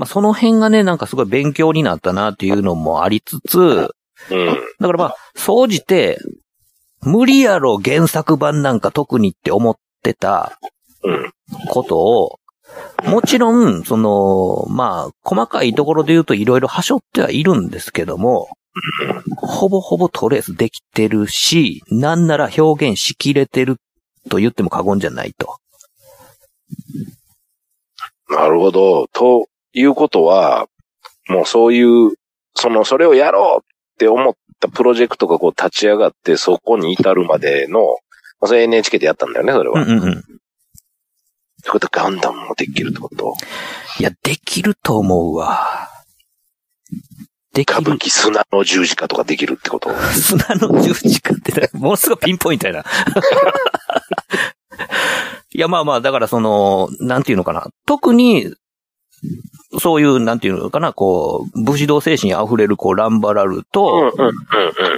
まあその辺がね、なんかすごい勉強になったなっていうのもありつつ、うん。だからまあ、総じて、無理やろ原作版なんか特にって思ってたうん。ことを、もちろん、その、まあ、細かいところで言うといろいろ端折ってはいるんですけども、ほぼほぼトレースできてるし、なんなら表現しきれてると言っても過言じゃないと。なるほど。ということは、もうそういう、その、それをやろうって思ったプロジェクトがこう立ち上がって、そこに至るまでの、まあ、それ NHK でやったんだよね、それは。うんうんうん。ということはガンダムもできるってこと？いや、できると思うわ。できる。歌舞伎砂の十字架とかできるってこと？砂の十字架って、ものすごいピンポイントやな。いや、まあまあ、だからその、なんていうのかな。特に、そういう、なんていうのかな、こう、武士道精神溢れる、こう、ランバラルうんと、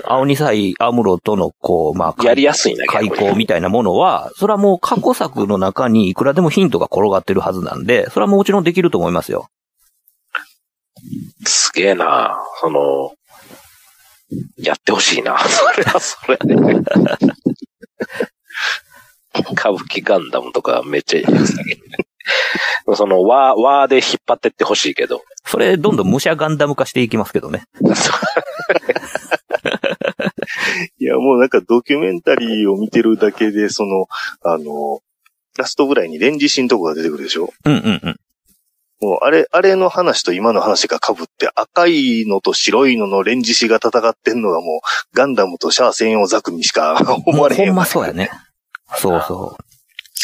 青二歳アムロとの、こう、まあ、うん。やりやすいな、開口みたいなものは、それはもう過去作の中にいくらでもヒントが転がってるはずなんで、それはもちろんできると思いますよ。すげえな。その、やってほしいな。それはそれで。歌舞伎ガンダムとかめっちゃいいです その、和、和で引っ張ってってほしいけど。それ、どんどん武者ガンダム化していきますけどね。いや、もうなんかドキュメンタリーを見てるだけで、その、あの、ラストぐらいにレンジシンとこが出てくるでしょ？うんうんうん。もうあれ、あれの話と今の話が被って赤いのと白いののレンジシが戦ってんのがもうガンダムとシャア専用ザクにしか思われへんよまそうやね。そうそう。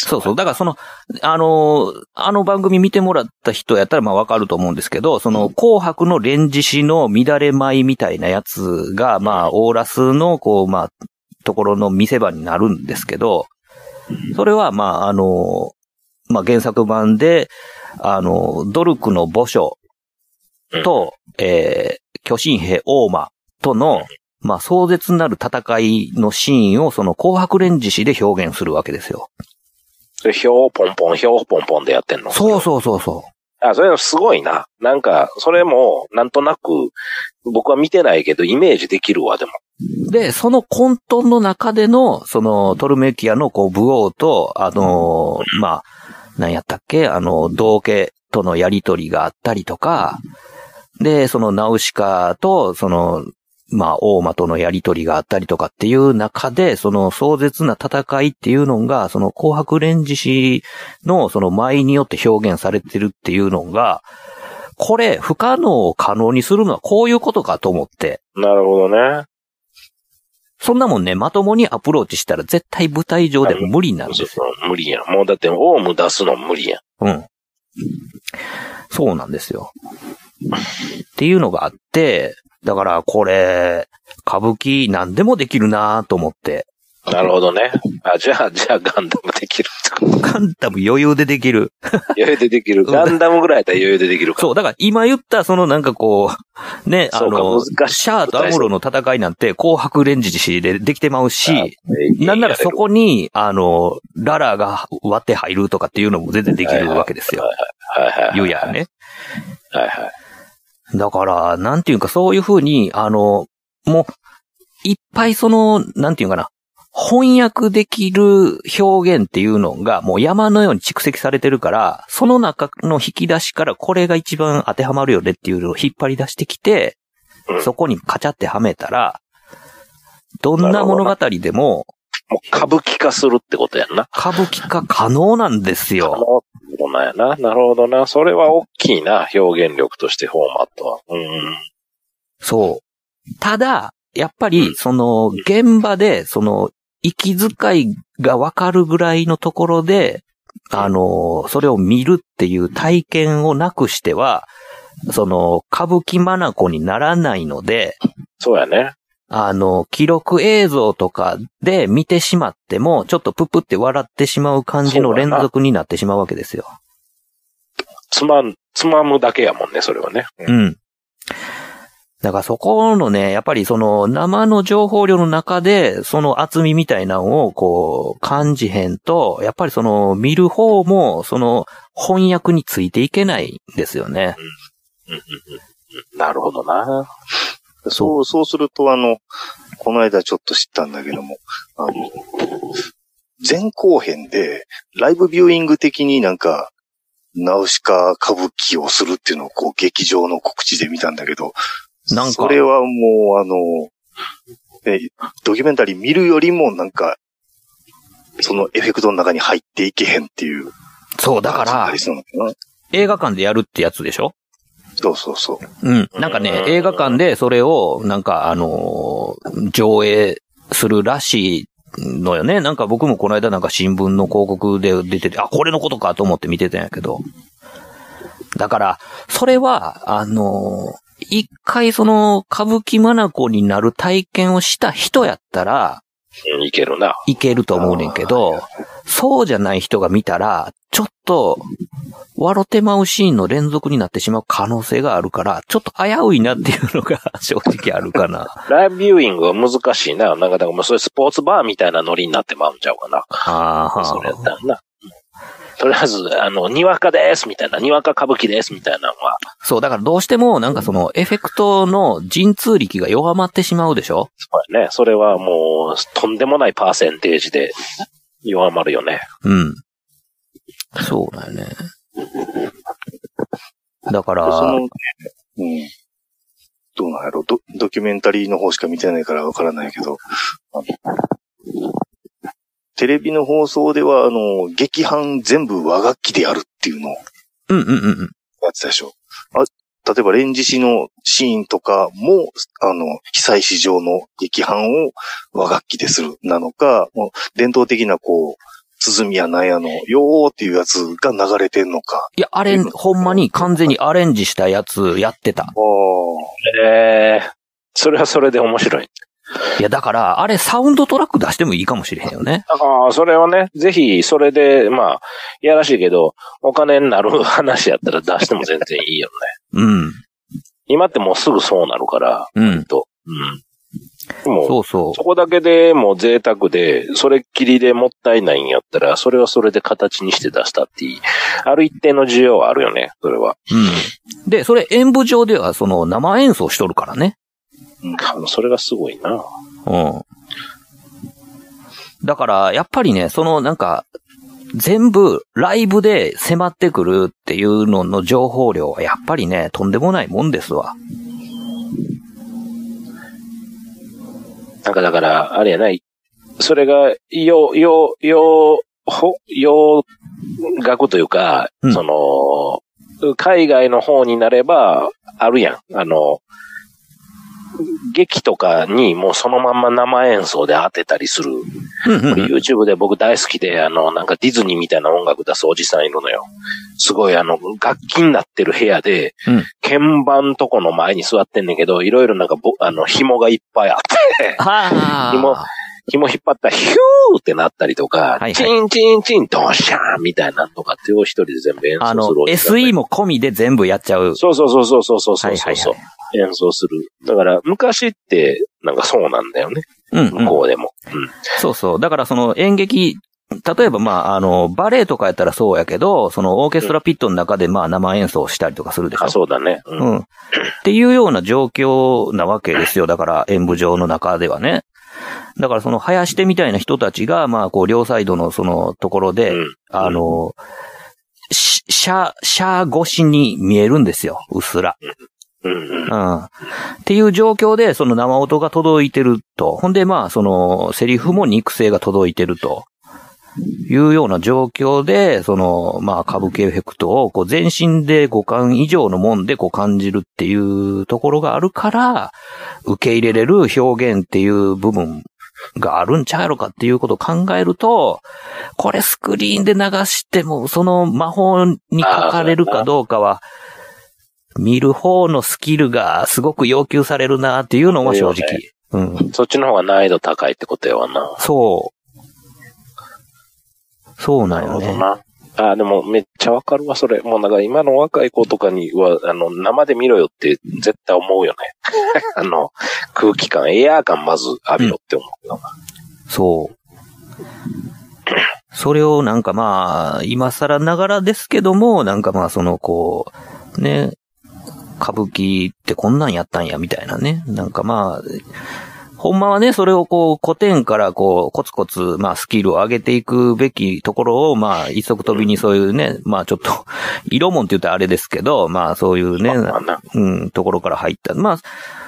そうそう。だからその、あのーあの番組見てもらった人やったらまあわかると思うんですけど、その紅白のレンジ紙の乱れ舞みたいなやつが、まあ、オーラスの、こう、まあ、ところの見せ場になるんですけど、それは、まあ、あのーまあ、原作版で、あのードルクの墓所と、えー巨神兵オーマとの、まあ、壮絶なる戦いのシーンをその紅白レンジ紙で表現するわけですよ。それ、ひょうポンポン、ひょうポンポンでやってんのそうそうそうそあ、それすごいな。なんか、それも、なんとなく、僕は見てないけど、イメージできるわ、でも。う。で、その混沌の中での、そのトルメキアのこう、武王と、あのーまあ、何やったっけあの、道家とのやりとりがあったりとか、で、そのナウシカと、その、まあ、大間とのやりとりがあったりとかっていう中で、その壮絶な戦いっていうのが、その紅白レンジ氏のその舞によって表現されてるっていうのが、これ、不可能を可能にするのはこういうことかと思って、なるほどね。そんなもんね、まともにアプローチしたら絶対舞台上では無理なんですよ。そう無理やん。もうだって、オウム出すの無理やん。うん。そうなんですよ。っていうのがあって、だからこれ、歌舞伎何でもできるなと思って。なるほどね。あ、じゃあ、じゃあガンダムできる。ガンダム余裕でできる。余裕でできる。ガンダムぐらいやったら余裕でできるから。そう、だから今言ったそのなんかこう、ね、あの、シャアとアムロの戦いなんて紅白レンジシでできてまうし、あなんならそこに、あの、ララが割って入るとかっていうのも全然できるわけですよ。はいはいはい。言うやんね。はいはい。だから、なんていうかそういうふうに、あの、もう、いっぱいその、なんていうかな、翻訳できる表現っていうのがもう山のように蓄積されてるから、その中の引き出しからこれが一番当てはまるよねっていうのを引っ張り出してきてう、んそこにカチャってはめたら、どんな物語でももう歌舞伎化するってことやんな。歌舞伎化可能なんですあよ。の、そうなんやな。なるほどな。それは大きいな。表現力としてフォーマットは。うん。そう。ただ、やっぱり、その、現場で、その、息遣いがわかるぐらいのところで、あの、それを見るっていう体験をなくしては、その、歌舞伎マナコにならないので、そうやね。あの、記録映像とかで見てしまっても、ちょっとププって笑ってしまう感じの連続になってしまうわけですよ。つまん、つまむだけやもんね、それはね。ううんん。だからそこのね、やっぱりその生の情報量の中で、その厚みみたいなのをこう感じへんと、やっぱりその見る方もその翻訳についていけないんですよね。うんうんうんなるほどな。そう、そうすると、あの、この間ちょっと知ったんだけども、あの、前後編で、ライブビューイング的になんか、ナウシカ歌舞伎をするっていうのをこう劇場の告知で見たんだけど、なんか。それはもうあの、えドキュメンタリー見るよりもなんか、そのエフェクトの中に入っていけへんっていう。そう、だから映画館でやるってやつでしょそうそうそう。うん。なんかね、映画館でそれを、なんかあのー上映するらしいのよね。なんか僕もこの間なんか新聞の広告で出てて、あ、これのことかと思って見てたんやけど。だから、それは、あのー一回その歌舞伎マナコになる体験をした人やったらうんいけるな。いけると思うねんけど、そうじゃない人が見たら、ちょっと、笑ってまうシーンの連続になってしまう可能性があるから、ちょっと危ういなっていうのが 正直あるかな。ライブビューイングは難しいな。なんか、だからもうそういうスポーツバーみたいなノリになってまうんちゃうかな。あそれやったらな。うんとりあえず、あの、にわかですみたいな、にわか歌舞伎ですみたいなのは、そう、だからどうしても、なんかその、エフェクトの陣痛力が弱まってしまうでしょ？そうやね。それはもう、とんでもないパーセンテージで弱まるよね。うん。そうだよね。だかでその、ら、うん。どうなんやろドドキュメンタリーの方しか見てないからわからないけど、テレビの放送では、あの、劇伴全部和楽器でやるっていうのをうんうんうんうん。やってたでしょ。あ例えば、レンジ市のシーンとかも、あの、被災市場の劇伴を和楽器でするなのか、もう伝統的なこう、鼓やなんやの、よーっていうやつが流れてんのか。いや、あれ、ほんまに完全にアレンジしたやつやってた。あええそれはそれで面白い。いや、だから、あれサウンドトラック出してもいいかもしれへんよね。ああ、それはね、ぜひ、それで、まあ、いやらしいけど、お金になる 話やったら出しても全然いいよね。うん。今ってもうすぐそうなるから、うん。と。うん。もう、そうそうそ。こだけでもう贅沢で、それっきりでもったいないんやったら、それはそれで形にして出したっていい。ある一定の需要はあるよね、それは。うん。で、それ演舞場ではその生演奏しとるからね。それがすごいな。うん。だから、やっぱりね、そのなんか、全部ライブで迫ってくるっていうのの情報量はやっぱりね、とんでもないもんですわ。なんかだから、あれやない。それが、よ、よ、よ、ほ、洋楽というか、うんその、海外の方になれば、あるやん。あの、劇とかにもうそのまんま生演奏で当てたりする。YouTube で僕大好きで、あの、なんかディズニーみたいな音楽出すおじさんいるのよ。すごいあの、楽器になってる部屋で、うん。鍵盤とこの前に座ってんねんけど、いろいろなんかぼ、あの、紐がいっぱいあって、は紐紐引っ張ったらヒューってなったりとか、はいはい。チンチンチンドシャーンみたいなのとかってを一人で全部演奏するあの、おじさんが SE も込みで全部やっちゃう。そうそうそうそうそうそうそうそう、はいはいはい演奏する。だから、昔って、なんかそうなんだよね。うん、うん向こうでも。うん。そうそう。だからその演劇、例えばまあ、あの、バレエとかやったらそうやけど、そのオーケストラピットの中でまあ生演奏したりとかするでしょ？あ、そうだね。うん。うん。っていうような状況なわけですよ。だから演舞場の中ではね。だからその林手みたいな人たちが、まあこう両サイドのそのところで、うんあの、しシャ、シャー越しに見えるんですよ。うっすら。うん。っていう状況で、その生音が届いてると。ほんで、まあ、その、セリフも肉声が届いてると。いうような状況で、その、まあ、歌舞伎エフェクトを、こう、全身で五感以上のもんで、こう、感じるっていうところがあるから、受け入れれる表現っていう部分があるんちゃうやろかっていうことを考えると、これスクリーンで流しても、その魔法にかかれるかどうかは、見る方のスキルがすごく要求されるなっていうのも正直。うん。そっちの方が難易度高いってことやわな。そう。そうなんよね。なるほどな。あ、でもめっちゃわかるわ、それ。もうなんか今の若い子とかには、あの、生で見ろよって絶対思うよね。あの、空気感、エアー感まず浴びろって思うよな。そう。それをなんかまあ、今更ながらですけども、なんかまあそのこう、ね、歌舞伎ってこんなんやったんや、みたいなね。なんかまあ、ほんまはね、それをこう、古典からこう、コツコツ、まあ、スキルを上げていくべきところを、まあ、一足飛びにそういうね、まあ、ちょっと、色もんって言ったらあれですけど、まあ、そういうね、うん、ところから入った。まあ、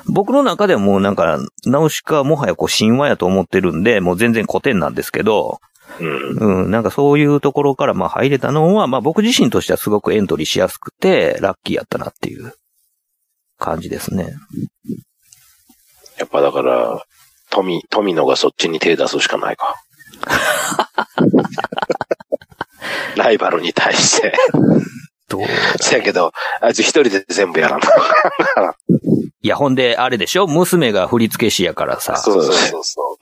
僕の中ではもうなんか、ナウシカはもはやこう、神話やと思ってるんで、もう全然古典なんですけど、うん。うん、なんかそういうところからまあ入れたのは、まあ僕自身としてはすごくエントリーしやすくて、ラッキーやったなっていう感じですね。やっぱだから、富、富野がそっちに手出すしかないか。ライバルに対して。どうせやけど、あいつ一人で全部やらな。いや、ほんで、あれでしょ？娘が振付師やからさ、そそうそうそうそ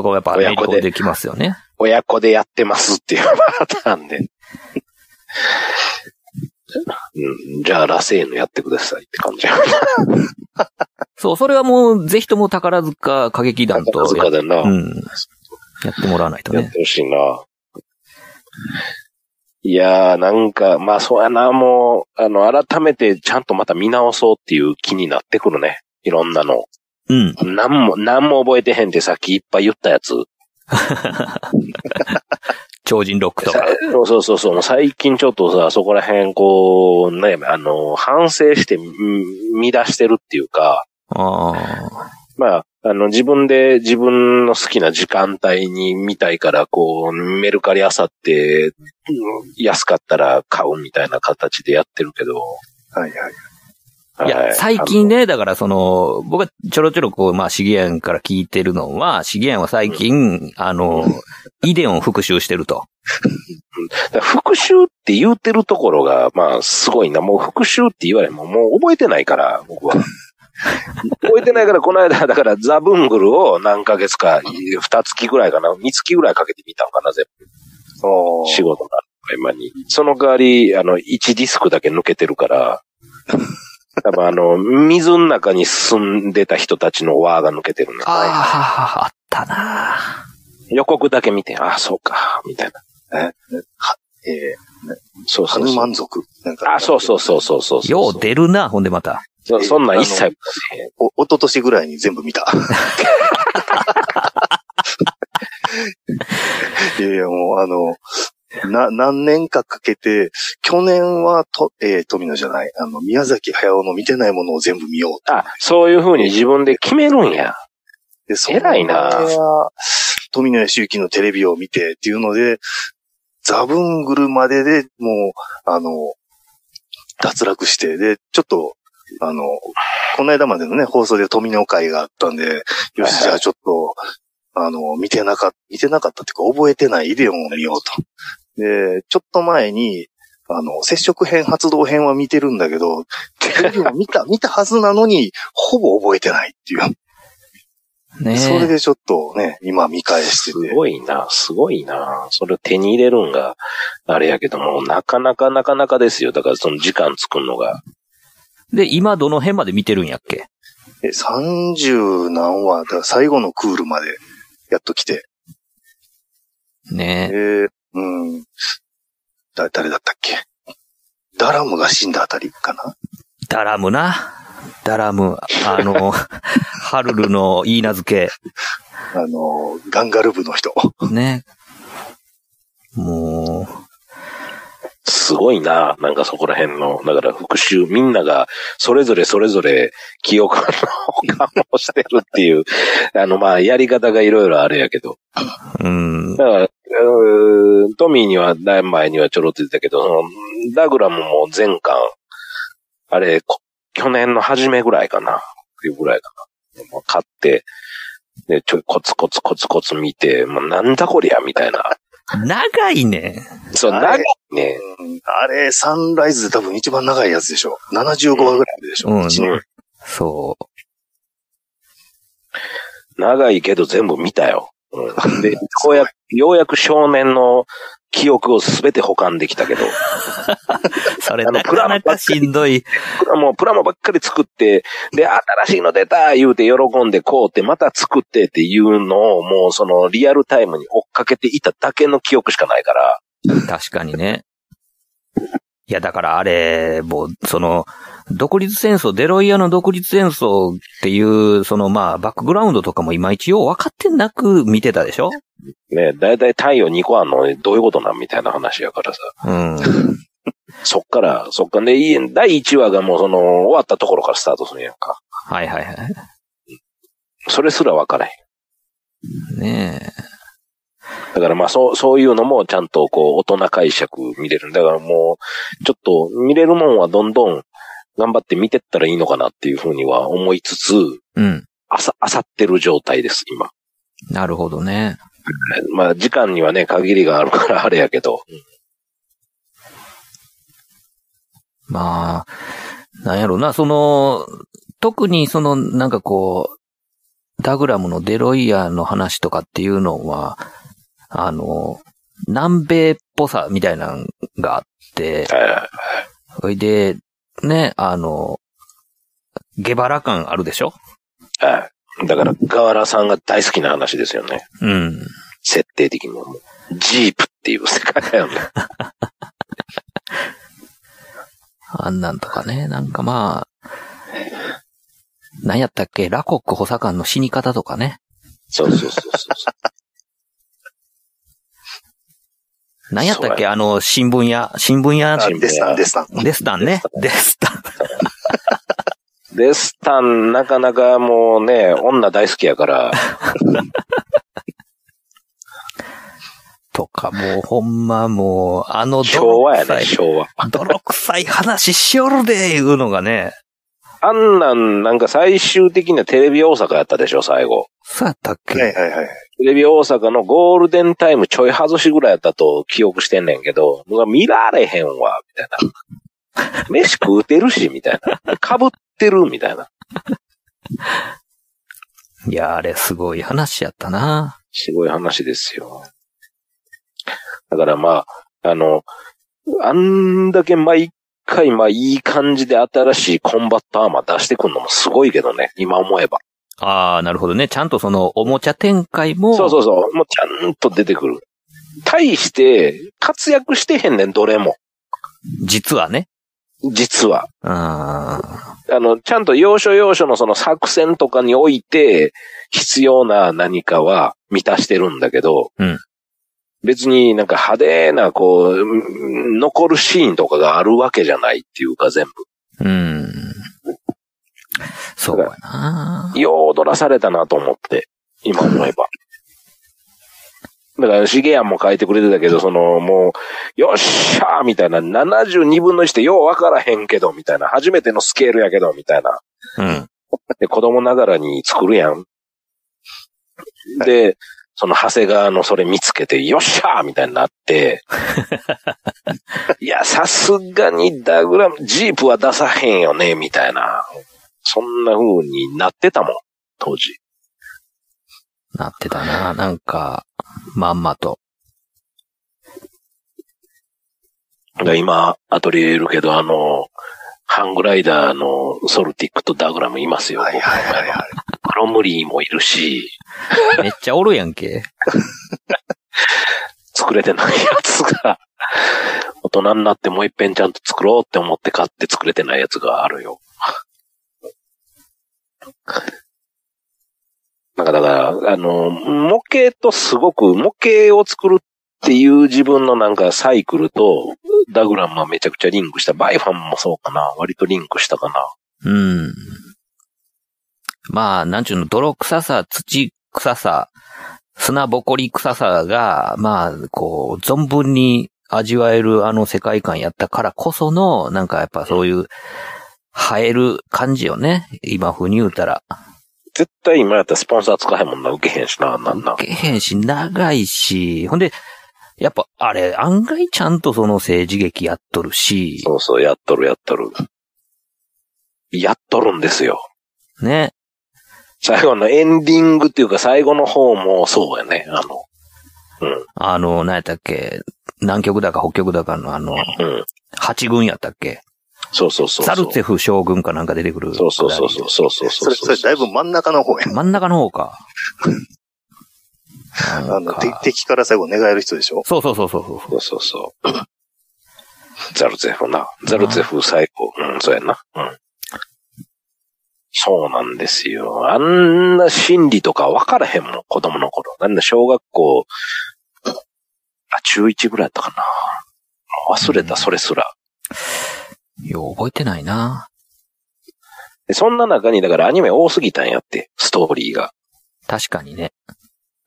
う。こはやっぱ練り込んできますよね。親子でやってますっていうパターンで。うん、じゃあ、ラセーヌやってくださいって感じや。そう、それはもう、ぜひとも宝塚歌劇団とや塚でな、うん。やってもらわないとね。やってほしいな。いやー、なんか、まあそうやな、もう、あの、改めてちゃんとまた見直そうっていう気になってくるね。いろんなの。うん。なんも、なんも覚えてへんってさっきいっぱい言ったやつ。超人ロックとか。そうそうそう最近ちょっとさ、そこら辺こう、ね、あの、反省してみ見出してるっていうか、ああ。まあ、あの、自分で自分の好きな時間帯に見たいから、こう、メルカリあさって、うん安かったら買うみたいな形でやってるけど。はいはい。いや、はい最近ね、だからその、僕はちょろちょろこう、まあ、シゲアンから聞いてるのは、シゲアンは最近、あの、イデオンを復習してると。復習って言うてるところが、まあ、すごいな。もう復習って言われも、もう覚えてないから、僕は。覚えてないから、この間、だから、ザ・ブングルを何ヶ月か、二月ぐらいかな、三月ぐらいかけて見たのかな、全部。仕事の合間に。その代わり、あの、1ディスクだけ抜けてるから、多分あの、水の中に住んでた人たちの輪が抜けてるんだああ、あったな予告だけ見て、ああ、そうか、みたいな。えー、そうそうそう。ハヌマン族なんか。あ、そうそうそうそうそうそう。よう出るな、ほんでまた。そそんなん一切、お、一昨年ぐらいに全部見た。いやいや、もうあの、な、何年かかけて、去年はと、えー、富野じゃない、あの、宮崎駿の見てないものを全部見ようと。あ、そういう風に自分で決めるんや。で、そ偉いな富野義行のテレビを見てっていうので、ザブングルまででもう、あの、脱落して、で、ちょっと、あの、この間までのね、放送で富野会があったんで、よし、じゃあちょっと、あの、見てなかった、見てなかったっていうか、覚えてないイデオンを見ようと。で、ちょっと前に、あの、接触編、発動編は見てるんだけど、テレビを見た、見たはずなのに、ほぼ覚えてないっていう。ねそれでちょっとね、今見返してすて。ごいな、すごいな。それを手に入れるんが、あれやけども、なかなかなかなかですよ。だからその時間作るのが。で、今どの辺まで見てるんやっけ？え、30何話、だ最後のクールまでやっと来て。えねー、うん。だ、誰だったっけ？ダラムが死んだあたりかな？ダラムな？ダラム、あの、ハルルの言い名付あの、ガンガル部の人。け。ね。もすごいな。なんかそこら辺の、だから復習、みんながそれぞれそれぞれ記憶の保管をしてるっていう、あの、まあ、やり方がいろいろあるやけど。う、うんだ。から、トミーには、だいぶ前にはちょろっと言ってたけど、ダグラムも全巻、あれ、こ去年の初めぐらいかな。冬ぐらいかな。買って、で、ちょいコツコツコツコツ見て、もうなんだこりゃみたいな長いね。そう、あれ長いね。うんあれ、サンライズで多分一番長いやつでしょ。75話ぐらいでしょ。うん一年そう。長いけど全部見たよ。うん、で、ようやく、ようやく少年の記憶をすべて保管できたけど、それなかなかしんどい。プラモ、プラモばっかり作って、で、新しいの出た言うて喜んでこうって、また作ってっていうのを、もうそのリアルタイムに追っかけていただけの記憶しかないから、確かにね。いや、だからあれ、もう、その、独立戦争、デロイヤの独立戦争っていう、そのまあ、バックグラウンドとかもいまいちよう分かってなく見てたでしょ？ね、だいたい太陽2個あんのどういうことなんみたいな話やからさ。うん。そっから、そっからで、いい第1話がもうその、終わったところからスタートするんやんか。はいはいはい。それすら分からへん。ねえ。だからまあそう、そういうのもちゃんとこう、大人解釈見れる。だからもう、ちょっと見れるもんはどんどん頑張って見てったらいいのかなっていうふうには思いつつ、うん。あさ、あさってる状態です、今。なるほどね。まあ時間にはね、限りがあるからあれやけど。まあ、なんやろな、その、特にその、なんかこう、ダグラムのデロイヤーの話とかっていうのは、あの、南米っぽさみたいなのがあって、はそれで、ね、あの、ゲバラ感あるでしょ？いはい。だから、河原さんが大好きな話ですよね。うん。設定的にも。ジープっていう世界だよね。あんなんとかね、なんかまあ、何やったっけ？ラコック補佐官の死に方とかね。そうそうそうそう何やったっけ？あの、新聞屋、新聞屋、あデスタン、デスタン。デスタンね。デスタン。デスタン、なかなかもうね、女大好きやから、とか、もうほんまもう、あの昭和やね、昭和。泥臭い話しよるで、いうのがね、あんなん、なんか最終的にはテレビ大阪やったでしょ、最後。そうやったっけ、はいはいはい。テレビ大阪のゴールデンタイムちょい外しぐらいやったと記憶してんねんけど、見られへんわ、みたいな。飯食うてるし、みたいな。被ってる、みたいな。いや、あれすごい話やったな。すごい話ですよ。だからまあ、あの、あんだけ毎回、まあいい感じで新しいコンバットアーマー出してくんのもすごいけどね、今思えば。ああ、なるほどね。ちゃんとその、おもちゃ展開も、そうそうそう。もうちゃんと出てくる。対して、活躍してへんねん、どれも。実はね。実は。ああの、ちゃんと要所要所のその作戦とかにおいて、必要な何かは満たしてるんだけど、うん別になんか派手な、こう、うん残るシーンとかがあるわけじゃないっていうか全部。ーうん。そうやな。よう踊らされたなと思って、今思えば。だから、シゲヤンも書いてくれてたけど、その、もう、よっしゃーみたいな、72分の1ってようわからへんけど、みたいな、初めてのスケールやけど、みたいな。うん。で、子供ながらに作るやん。で、その長谷川のそれ見つけて、よっしゃーみたいになって、いや、さすがにダグラム、ジープは出さへんよね、みたいな。そんな風になってたもん、当時。なってたな。なんか、まんまと。今、アトリエいるけど、あの、ハングライダーのソルティックとダグラムいますよ。はいはいはいはい。クロムリーもいるし、めっちゃおるやんけ。作れてないやつが、大人になってもう一遍ちゃんと作ろうって思って買って作れてないやつがあるよ。なんかだから、あの、模型とすごく、模型を作るっていう自分のなんかサイクルと、ダグラムはめちゃくちゃリンクした。バイファンもそうかな。割とリンクしたかな。うん。まあ、なんちゅうの、泥臭さ、土臭さ、砂ぼこり臭さが、まあ、こう、存分に味わえるあの世界観やったからこその、なんかやっぱそういう、映える感じよね。今風に言うたら。絶対今やったらスポンサー使えへんもんな。受けへんしな、なんなん？受けへんし、長いし、ほんで、やっぱ、あれ、案外ちゃんとその政治劇やっとるし、そうそう、やっとるやっとる。やっとるんですよ。ね。最後のエンディングっていうか最後の方もそうやね。あの、あの、何やったっけ、南極だか北極だかのあの、うん。八軍やったっけ？そうそうそうそう。サルツェフ将軍かなんか出てくる。そうそうそうそうそうそうそれ、それだいぶ真ん中の方や。真ん中の方か。あの、敵から最後願える人でしょ？そうそうそうそうそう。そうそうそう。ザルツェフな。ザルツェフ最高。うん、そうやな。うん。そうなんですよ。あんな心理とか分からへんもん、子供の頃。なんだ、小学校、あ、中1ぐらいやったかな。忘れた、それすら。よう覚えてないな。でそんな中に、だからアニメ多すぎたんやって、ストーリーが。確かにね。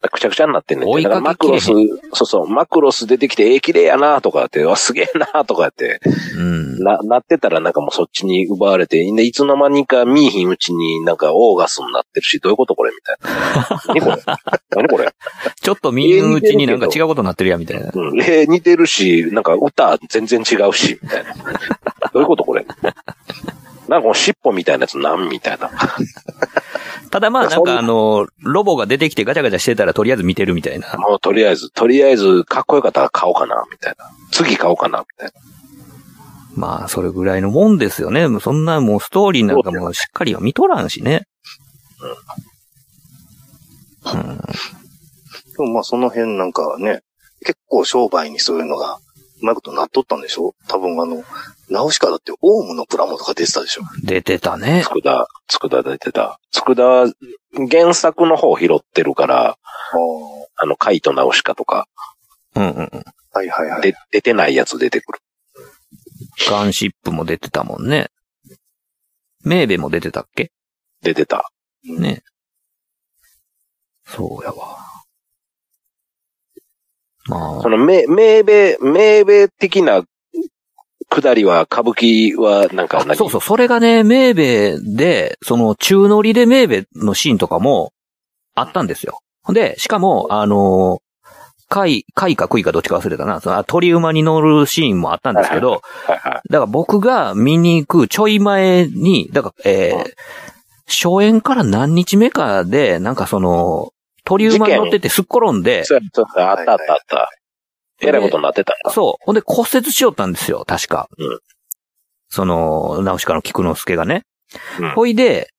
くちゃくちゃになってんねんて。追いかけマクロスそうそう、マクロス出てきて、ええ、綺麗やなとかって、わ、すげえなとかって、うん。な、なってたらなんかもうそっちに奪われて、で、いつの間にか見えひんうちになんかオーガスになってるし、どういうことこれみたいな。何これ？何これ？ちょっと見ぬうちになんか違うことになってるやみたいな。うん。えー似てるし、なんか歌全然違うし、みたいな。どういうことこれ？なんかこの尻尾みたいなやつなんみたいな。ただまあなんかあの、ロボが出てきてガチャガチャしてたらとりあえず見てるみたいな。もうとりあえず、とりあえずかっこよかったら買おうかな、みたいな。次買おうかな、みたいな。まあそれぐらいのもんですよね。そんなもうストーリーなんかもうしっかりは見とらんしね。うん。でもまあその辺なんかね、結構商売にそういうのが、うまいことなっとったんでしょ？多分あの、ナウシカだってオウムのプラモとか出てたでしょ？出てたね。つくだ、つくだ出てた。つくだは原作の方拾ってるから、あの、カイトナウシカとか、うんうんうん。はいはいはい。で、出てないやつ出てくる。ガンシップも出てたもんね。メーベも出てたっけ？出てた。ね。そうやわ。まあそ、の、め、名べ、名べ的なくだりは、歌舞伎は、なんかそうそう、それがね、メーベで、その、中乗りでメーベのシーンとかもあったんですよ。で、しかも、あの、貝、貝か杭かどっちか忘れたな。そのあ鳥馬に乗るシーンもあったんですけど。だから僕が見に行くちょい前に、だから、えー、初演から何日目かで、なんかその、鳥馬に乗っててすっ転んで、そうやそうやあったあったあった。えらいことになってたんだ。そう。ほんで骨折しよったんですよ、確か。うんその、ナウシカの菊之助がね。うんほいで、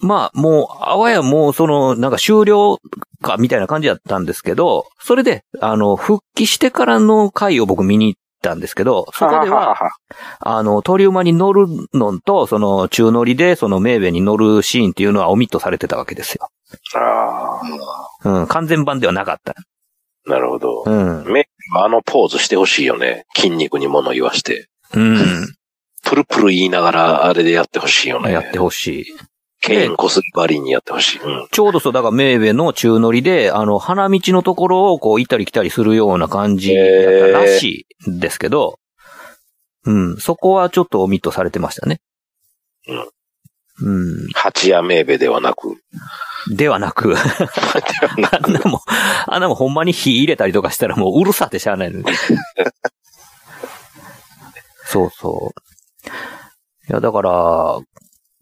まあ、もう、あわやもう、その、なんか終了か、みたいな感じだったんですけど、それで、あの、復帰してからの回を僕見に行ったんですけど、そこでは、あの、鳥馬に乗るのと、その、中乗りで、その、メーベに乗るシーンっていうのはオミットされてたわけですよ。あうん、完全版ではなかった。あ、なるほど。うん。目、あのポーズしてほしいよね。筋肉に物言わして。うん。プルプル言いながら、あれでやってほしいよね。やってほしい。ケインこすりばりにやってほしい。うん。ちょうどそう、だからメーベの中乗りで、あの、花道のところをこう行ったり来たりするような感じだったらしいんですけど、うん、そこはちょっとオミットされてましたね。うん。八夜名べではなく。ではなく、ではなあんなもん、あんなもんほんまに火入れたりとかしたらもううるさってしゃあないのに。そうそう。いや、だから、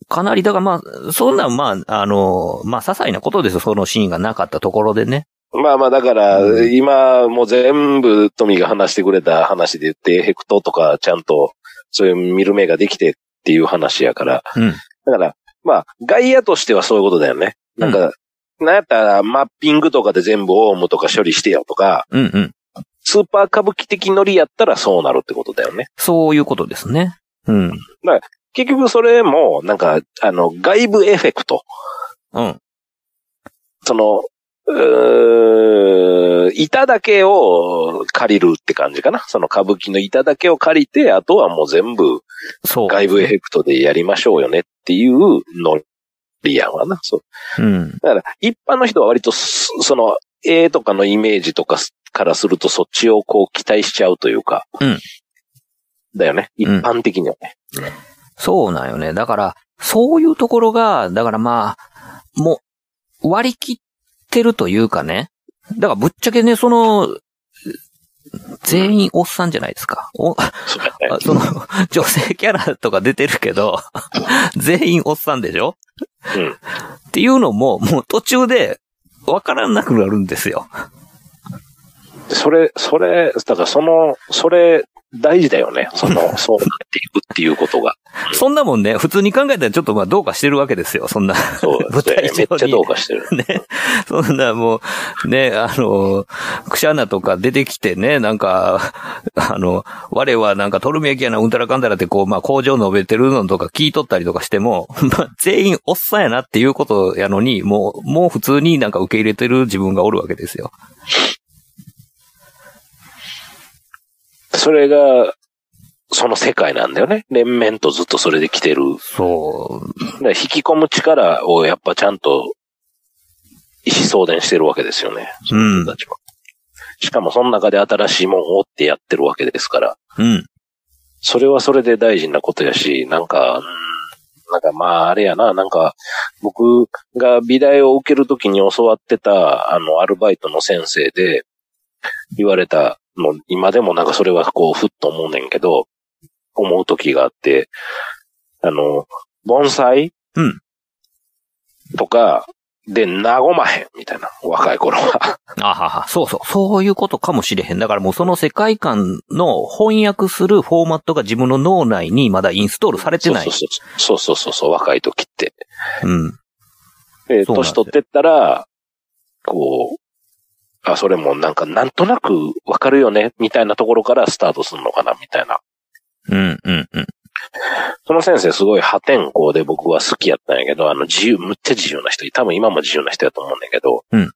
かなり、だからまあ、そんなんまあ、あの、まあ、些細なことですよ、そのシーンがなかったところでね。まあまあ、だから、うん今、もう全部、トミーが話してくれた話で言って、ヘクトとか、ちゃんと、そういう見る目ができてっていう話やから。うん。だから、まあ、外野としてはそういうことだよね。なんか、なんやったら、マッピングとかで全部オウムとか処理してよとか、うんうん。スーパー歌舞伎的ノリやったらそうなるってことだよね。そういうことですね。うん。結局それも、なんか、あの、外部エフェクト。うん。その、うー板だけを借りるって感じかな。その歌舞伎の板だけを借りて、あとはもう全部そう。外部エフェクトでやりましょうよねっていうノリやんわな。そう。うん。だから、一般の人は割とす、その、絵とかのイメージとかからするとそっちをこう期待しちゃうというか。うん。だよね。一うん般的にはね。そうなんよね。だから、そういうところが、だからまあ、もう、割り切ってるというかね。だからぶっちゃけね、その、全員おっさんじゃないですか。お、その、女性キャラとか出てるけど、全員おっさんでしょ？うん。っていうのも、もう途中で、わからなくなるんですよ。それ、それ、だからその、それ、大事だよね。その、そうなっていくっていうことが。そんなもんね、普通に考えたらちょっとまあどうかしてるわけですよ、そんな。そう舞台上にめっちゃどうかしてる。ね。そんなもう、ね、あの、クシャナとか出てきてね、なんか、あの、我はなんかトルメキやな、うんたらかんたらってこう、まあ工場述べてるのとか聞いとったりとかしても、まあ全員おっさんやなっていうことやのに、もう、もう普通になんか受け入れてる自分がおるわけですよ。それが、その世界なんだよね。連綿とずっとそれで来てる。そう。引き込む力をやっぱちゃんと意思相伝してるわけですよね。その人たちは。しかもその中で新しいもんを追ってやってるわけですから。うん。それはそれで大事なことやし、なんか、うんなんかまああれやな、なんか僕が美大を受けるときに教わってたあのアルバイトの先生で言われたの、今でもなんかそれはこうふっと思うねんけど、思うときがあって、あの、盆栽うんとかで和まへんみたいな、若い頃は。あはは、そうそう、そういうことかもしれへん。だからもうその世界観の翻訳するフォーマットが自分の脳内にまだインストールされてない。そうそうそうそうそう、若い時って。うん。で、年取ってったら、こう、あ、それもなんかなんとなくわかるよね、みたいなところからスタートするのかな、みたいな。うん、うん、うん。その先生すごい破天荒で僕は好きやったんやけど、あの自由、むっちゃ自由な人、多分今も自由な人やと思うんだけど、うん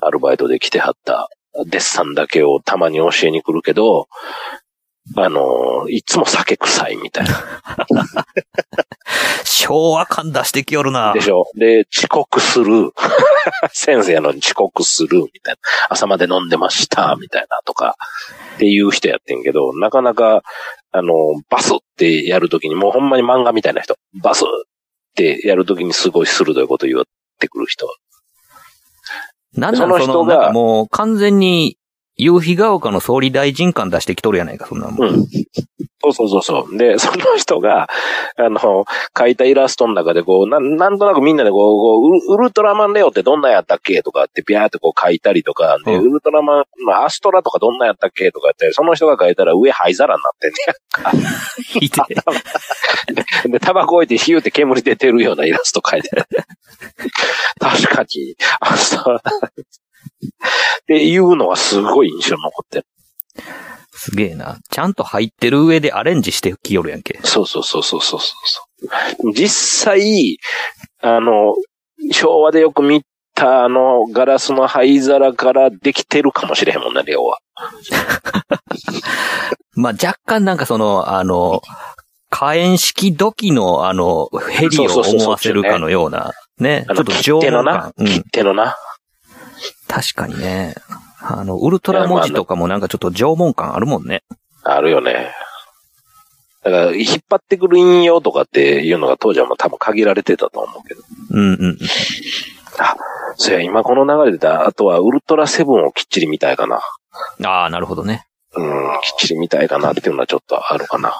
アルバイトで来てはったデッサンだけをたまに教えに来るけど、あの、いつも酒臭いみたいな。昭和感出してきよるなで。しょ？で、遅刻する。先生やのに遅刻する、みたいな。朝まで飲んでました、みたいなとか、っていう人やってんけど、なかなか、あの、バスってやるときに、もうほんまに漫画みたいな人。バスってやるときにすごい鋭いこと言ってくる人。なんその、なんかもう完全に夕日が丘の総理大臣感出してきとるやないか、そんなもん。うん。そうそうそうそう。で、その人が、あの、描いたイラストの中で、こう、なん、なんとなくみんなでこう、こうウルトラマンレオってどんなやったっけとかって、ビャーってこう書いたりとか、で、うんウルトラマン、まあ、アストラとかどんなやったっけとかって、その人が書いたら上灰皿になってんねいて。や。で、タバコ置いてヒューって煙出てるようなイラスト書いてる。確かに、アストラっていうのはすごい印象に残ってる。すげえな。ちゃんと入ってる上でアレンジしてきよるやんけ。そうそうそうそうそうそう。実際、あの、昭和でよく見たあの、ガラスの灰皿からできてるかもしれへんもんね、レオは。まあ、若干なんかその、あの、火炎式土器のあの、ヘリを思わせるかのような、ね、ちょっと縄文切手のな感。うん。手のな。確かにね。あの、ウルトラ文字とかもなんかちょっと縄文感あるもんね。あるよね。だから、引っ張ってくる引用とかっていうのが当時はもう多分限られてたと思うけど。うんうんうん。そうや、今この流れでだ、あとはウルトラセブンをきっちり見たいかな。ああ、なるほどね。うん、きっちり見たいかなっていうのはちょっとあるかな。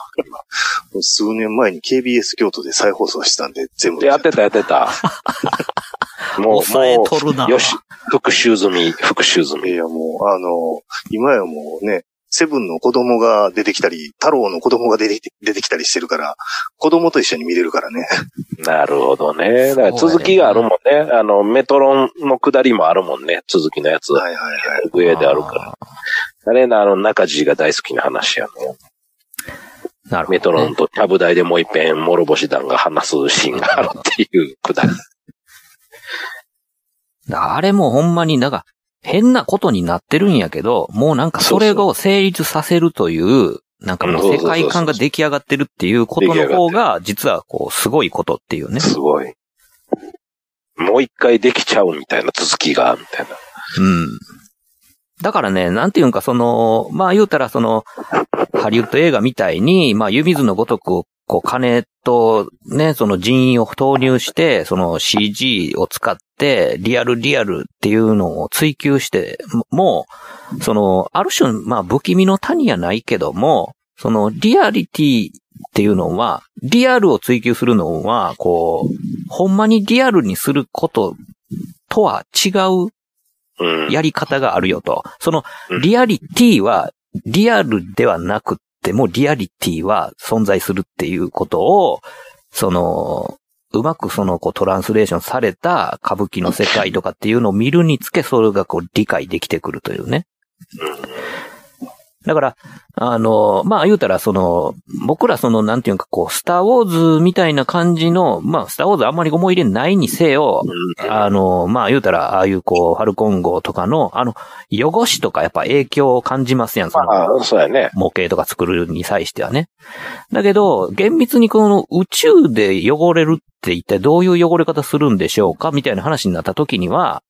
数年前に KBS 京都で再放送したんで、全部。やってた、やってた。もう、抑えもとるな。う、よし、復習済み、復習済み。いや、もう、あの、今やもうね、セブンの子供が出てきたり、太郎の子供が出てき出てきたりしてるから、子供と一緒に見れるからね。なるほどね。だから続きがあるもんね。あの、メトロンの下りもあるもんね。続きのやつ。はいはいはい。上であるから。あれな、あの、中地が大好きな話やね。なるほど、ね。メトロンとちゃぶ台でもう一遍、諸星団が話すシーンがあるっていうくだり。あれもほんまになんか、変なことになってるんやけど、もうなんかそれを成立させるという、なんかもう世界観が出来上がってるっていうことの方が、実はこう、すごいことっていうね。すごい。もう一回できちゃうみたいな続きが、みたいな。うん。だからね、なんていうんか、その、まあ言うたらその、ハリウッド映画みたいに、まあ湯水のごとくこう、金と、ね、その人員を投入して、その CG を使って、リアルリアルっていうのを追求して、もう、その、ある種、まあ、不気味の谷やないけども、その、リアリティっていうのは、リアルを追求するのは、こう、ほんまにリアルにすることとは違ううん。やり方があるよと。そのうん、リアリティは、リアルではなくっても、リアリティは存在するっていうことを、その、うまくその、こう、トランスレーションされた歌舞伎の世界とかっていうのを見るにつけ、それがこう、理解できてくるというね。だから、あの、まあ言うたら、その、僕らその、なんていうか、こう、スターウォーズみたいな感じの、まあ、スターウォーズあんまり思い入れないにせよ、うんあの、まあ言うたら、ああいうこう、ファルコン号とかの、あの、汚しとかやっぱ影響を感じますやん、その、まあ、そうやね。模型とか作るに際してはね。だけど、厳密にこの宇宙で汚れるって一体どういう汚れ方するんでしょうかみたいな話になった時には、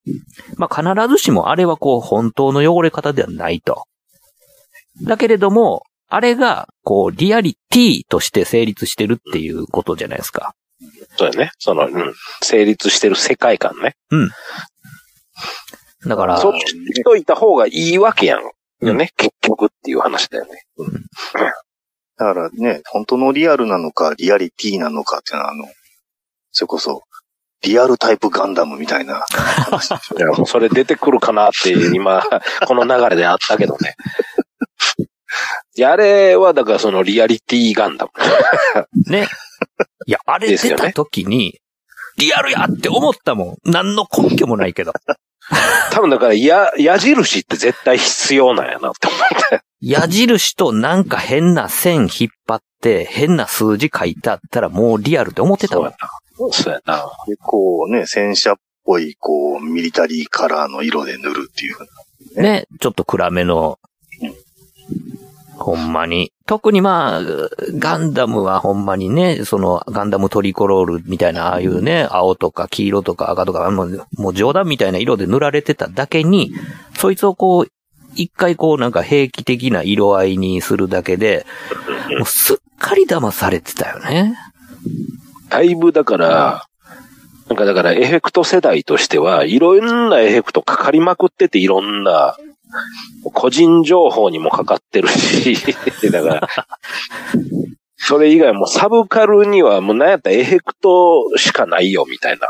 まあ必ずしもあれはこう、本当の汚れ方ではないと。だけれども、あれが、こう、リアリティとして成立してるっていうことじゃないですか。そうやね。その、うん。成立してる世界観ね。だから、そうしといた方がいいわけやん。よね。結局っていう話だよね。だからね、本当のリアルなのか、リアリティなのかっていうのは、あの、それこそ、リアルタイプガンダムみたいな話でしょ いや、もうそれ出てくるかなって、今、この流れであったけどね。いや、あれは、だからそのリアリティガンダム。ね。いや、あれ出た時に、リアルやって思ったもん。何の根拠もないけど。多分だから、や、矢印って絶対必要なんやなって思って。矢印となんか変な線引っ張って、変な数字書いてあったらもうリアルって思ってたもん。そうやな。で、こうね、戦車っぽい、こう、ミリタリーカラーの色で塗るっていう。ね。ちょっと暗めの。ほんまに。特にまあ、ガンダムはほんまにね、そのガンダムトリコロールみたいな、ああいうね、青とか黄色とか赤とか、もうもう冗談みたいな色で塗られてただけに、そいつをこう、一回こうなんか兵器的な色合いにするだけで、もうすっかり騙されてたよね。だいぶだから、なんかだからエフェクト世代としては、いろんなエフェクトかかりまくってて、いろんな、個人情報にもかかってるし、だから、それ以外もサブカルにはもうなんやったらエフェクトしかないよ、みたいな。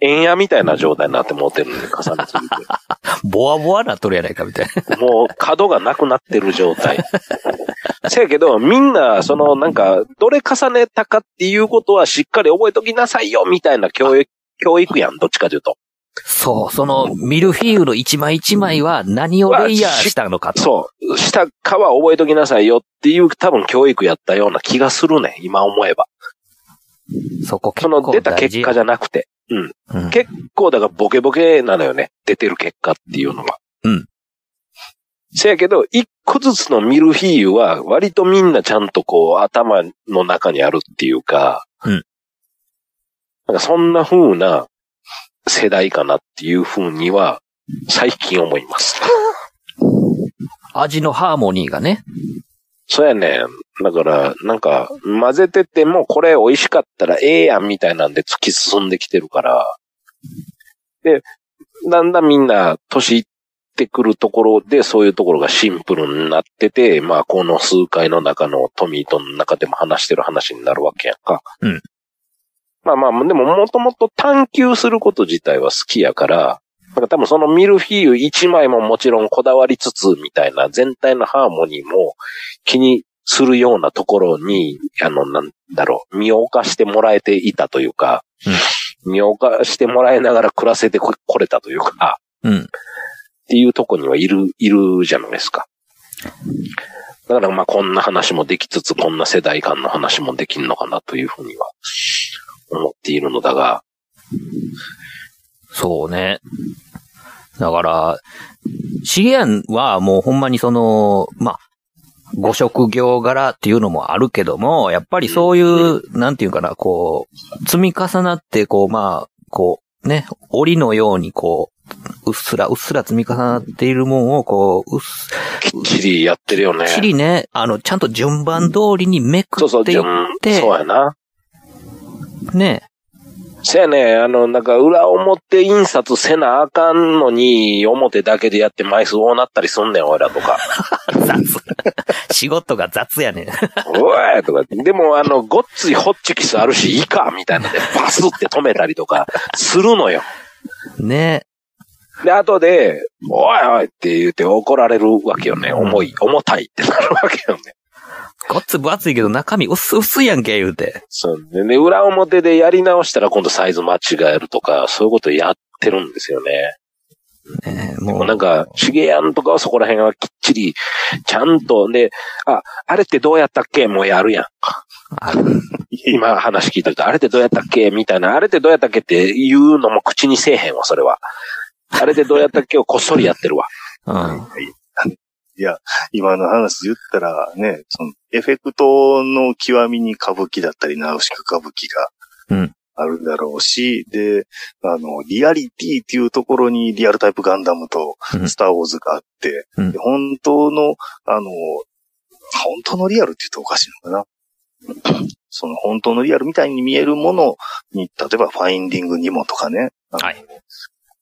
円やみたいな状態になって持ってるんで、重ねすぎて。ボワボワなっとるやないかみたいな。もう角がなくなってる状態。せやけど、みんな、その、なんか、どれ重ねたかっていうことはしっかり覚えときなさいよ、みたいな教育、教育やん、どっちかというと。そう、そのミルフィーユの一枚一枚は何をレイヤーしたのかと。そう。下かは覚えときなさいよっていう多分教育やったような気がするね、今思えば。そこ結その構出た結果じゃ、ゃなくて。うん。うん結構だからボケボケなのよね。出てる結果っていうのは。うん。せやけど、一個ずつのミルフィーユは割とみんなちゃんとこう頭の中にあるっていうか。うん。なんかそんな風な世代かなっていう風には最近思います。味のハーモニーがね。そうやね。だから、なんか、混ぜてても、これ美味しかったらええやんみたいなんで突き進んできてるから。で、だんだんみんな年いってくるところで、そういうところがシンプルになってて、まあ、この数回の中のトミーとの中でも話してる話になるわけやんか。うん。まあまあ、でももともと探求すること自体は好きやから、なんか多分そのミルフィーユ一枚ももちろんこだわりつつみたいな全体のハーモニーも気にするようなところに、あの、なんだろう、身を犯してもらえていたというか、身を犯してもらいながら暮らせてここれたというか、うん。っていうとこにはいる、いるじゃないですか。だからまあこんな話もできつつ、こんな世代間の話もできんのかなというふうには思っているのだが、そうね。だから、シゲアンはもうほんまにその、まあ、ご職業柄っていうのもあるけども、やっぱりそういう、なんていうかな、こう、積み重なって、こう、まあ、こう、ね、檻のようにこう、うっすら、うっすら積み重なっているもんを、こう、うっす、きっちりやってるよね。きっちりね、あの、ちゃんと順番通りにめくそうそう、っていっ順て、そうやな。ね。せやね、あの、なんか裏表印刷せなあかんのに、表だけでやって枚数多なったりすんねん、俺らとか。雑。仕事が雑やねん。おいとか。でも、あの、ごっついホッチキスあるし、いいかみたいなので、バスって止めたりとか、するのよ。ね。で、後で、おいおいって言って怒られるわけよね。重い、重たいってなるわけよね。ごっつ分厚いけど中身薄薄いやんけ、言うて。そう。で、ね、裏表でやり直したら今度サイズ間違えるとか、そういうことやってるんですよね。ねももう、うなんか、シゲヤンとかはそこら辺はきっちり、ちゃんと、で、あ、あれってどうやったっけもうやるやん。あ 今話聞いてると、あれってどうやったっけみたいな、あれってどうやったっけって言うのも口にせえへんわ、それは。あれってどうやったっけをこっそりやってるわ。うん。いや、今の話言ったらね、その、エフェクトの極みに歌舞伎だったり、ナウシカ歌舞伎がうん、あるだろうし、で、あの、リアリティっていうところにリアルタイプガンダムとうんスターウォーズがあって、うんで本当の、あの、本当のリアルって言うとおかしいのかな。その本当のリアルみたいに見えるものに、例えばファインディングニモとかね。はい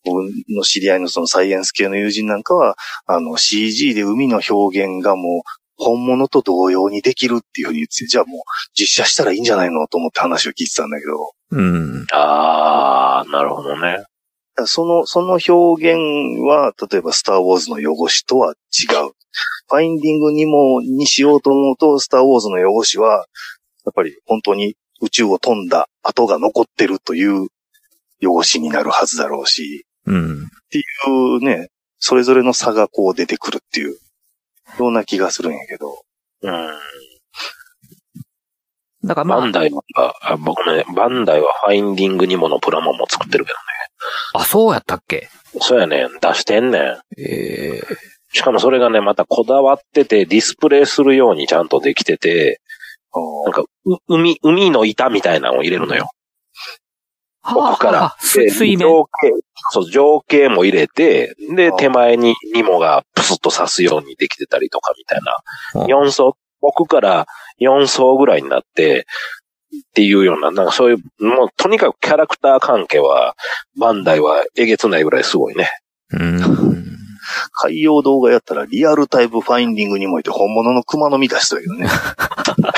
僕の知り合いのそのサイエンス系の友人なんかは、あの CG で海の表現がもう本物と同様にできるっていうふうに言ってて、じゃあもう実写したらいいんじゃないのと思って話を聞いてたんだけど、うん。あー、なるほどね。その、その表現は、例えばスターウォーズの汚しとは違う。ファインディングにも、にしようと思うと、スターウォーズの汚しは、やっぱり本当に宇宙を飛んだ跡が残ってるという汚しになるはずだろうし、うん。っていうね、それぞれの差がこう出てくるっていう、ような気がするんやけど。うん。だからまあバン、ダイは、あ僕ね、バンダイはファインディングにものプラモンも作ってるけあ、そうやったっけ？どね。そうやねん、出してんねん。ええしかもそれがね、またこだわってて、ディスプレイするようにちゃんとできてて、なんか、う海、海の板みたいなのを入れるのよ。奥から。水面。情景、そう、情景も入れて、で、手前にニモがプスッと刺すようにできてたりとかみたいな。うん4層、奥から4層ぐらいになって、っていうような、なんかそういう、もうとにかくキャラクター関係は、バンダイはえげつないぐらいすごいね。うん。海洋動画やったらリアルタイプファインディングにもいて本物の熊の実出したけどね。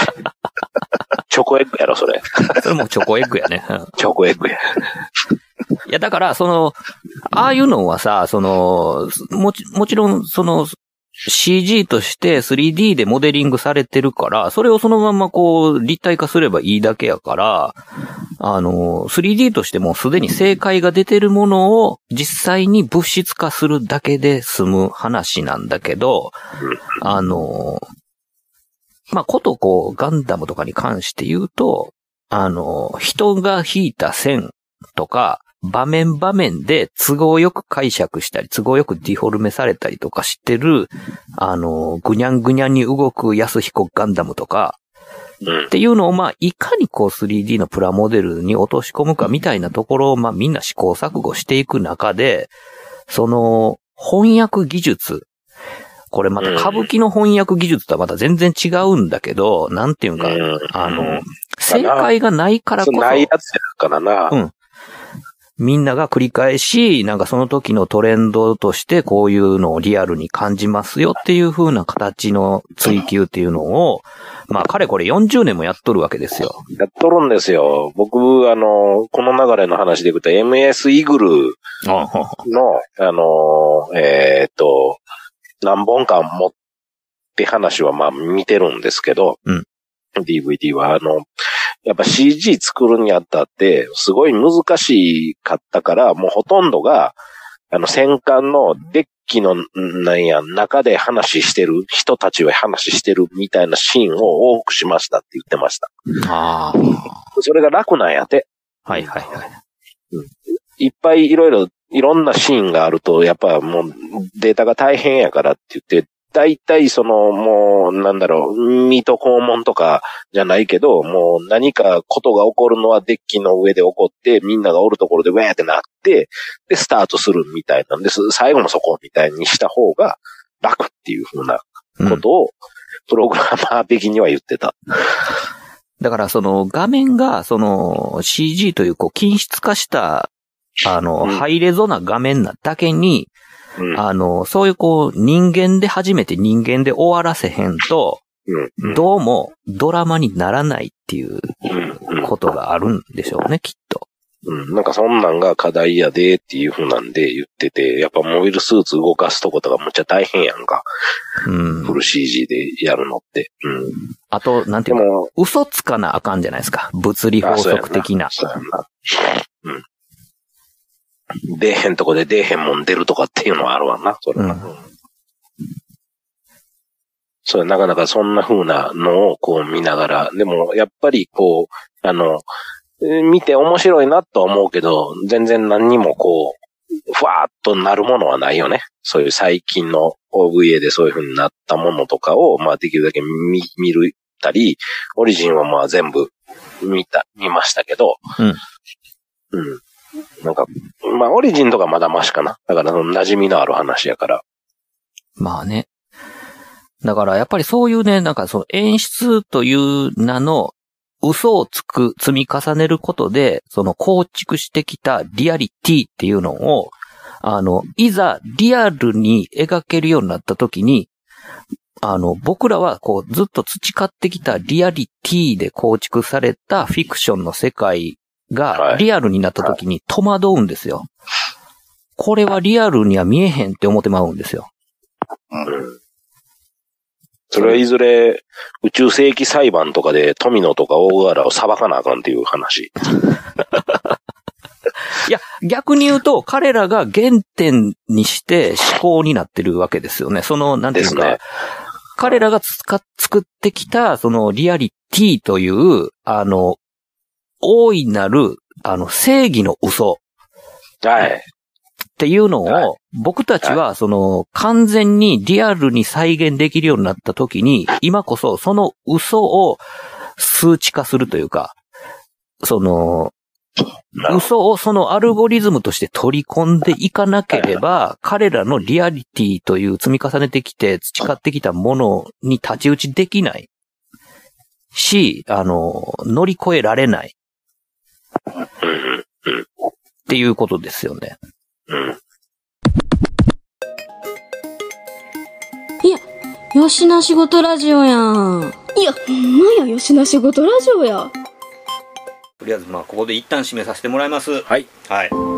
チョコエッグやろ、それ。それもチョコエッグやね。うんチョコエッグや。いや、だから、その、ああいうのはさ、その、もち、もちろん、その、CG として 3D でモデリングされてるから、それをそのままこう、立体化すればいいだけやから、あの、3D としてもうすでに正解が出てるものを実際に物質化するだけで済む話なんだけど、あの、まあ、ことこう、ガンダムとかに関して言うと、あの、人が引いた線とか、場面場面で都合よく解釈したり、都合よくディフォルメされたりとかしてる、あの、ぐにゃんぐにゃんに動く安彦ガンダムとか、うんっ。ていうのを、まあ、いかにこう 3D のプラモデルに落とし込むかみたいなところを、まあ、みんな試行錯誤していく中で、その、翻訳技術。これまた歌舞伎の翻訳技術とはまた全然違うんだけど、なんていうんか、うんあの、正解がないからこそうないやつやからな。うんみんなが繰り返し、なんかその時のトレンドとしてこういうのをリアルに感じますよっていう風な形の追求っていうのを、まあ彼これ40年もやっとるわけですよ。やっとるんですよ。僕、あの、この流れの話でいくと MS イグルの、あの、えーっと、何本か持って話はまあ見てるんですけど、うん DVD は、あの、やっぱ CG 作るにあたって、すごい難しかったから、もうほとんどが、あの、戦艦のデッキの、んなんや、中で話してる、人たちは話してるみたいなシーンを多くしましたって言ってました。ああ。それが楽なんやて。はいはいはい。いっぱいいろいろ、いろんなシーンがあると、やっぱもうデータが大変やからって言って、大体その、もう、なんだろう、水戸黄門とかじゃないけど、もう何かことが起こるのはデッキの上で起こって、みんながおるところでウェーってなって、で、スタートするみたいなんです。最後もそこみたいにした方が楽っていうふうなことを、プログラマー的には言ってた。だからその画面がその CG というこう均質化した、あの、うんハイレゾな画面なだけに、うん。あの、そういうこう人間で初めて人間で終わらせへんと、うん。どうもドラマにならないっていううん。うんことがあるんでしょうね、きっと。うん。なんかそんなんが課題やでっていうふうなんで言ってて、やっぱモビルスーツ動かすとことかむっちゃ大変やんか。うんフ。ル CG でやるのって。うん。あと、なんていうか、嘘つかなあかんじゃないですか。物理法則的な。そうやんな。うん。出えへんとこで出えへんもん出るとかっていうのはあるわな、それは。うんそう、なかなかそんな風なのをこう見ながら、でもやっぱりこう、あの、えー見て面白いなとは思うけど、全然何にもこう、ふわーっとなるものはないよね。そういう最近の OVA でそういう風になったものとかを、まあできるだけ見、見るたり、オリジンはまあ全部見た、見ましたけど、うん。うん。なんか、まあオリジンとかまだマシかな。だからその馴染みのある話やから。まあね。だからやっぱりそういうね、なんかその演出という名の嘘をつく、積み重ねることで、その構築してきたリアリティっていうのを、あの、いざリアルに描けるようになった時に、あの、僕らはこうずっと培ってきたリアリティで構築されたフィクションの世界がはいリアルになった時に戸惑うんですよ。これはリアルには見えへんって思ってまうんですよ。うん。それはいずれ宇宙世紀裁判とかで富野とか大河原を裁かなあかんっていう話。いや、逆に言うと、彼らが原点にして思考になってるわけですよね。その、なんていうか、ですね彼らがつか作ってきた、そのリアリティという、あの、大いなる、あの、正義の嘘。はい。っていうのはを、僕たちは、その、完全にリアルに再現できるようになった時に、今こそ、その嘘を数値化するというか、その、嘘をそのアルゴリズムとして取り込んでいかなければ、彼らのリアリティという積み重ねてきて培ってきたものに太刀打ちできないし、あの、乗り越えられないっていうことですよね。うん。うん。よしな仕事ラジオやん。いや、ほんまや、よしな仕事ラジオや。とりあえず、まあ、ここで一旦締めさせてもらいます。はい。はい。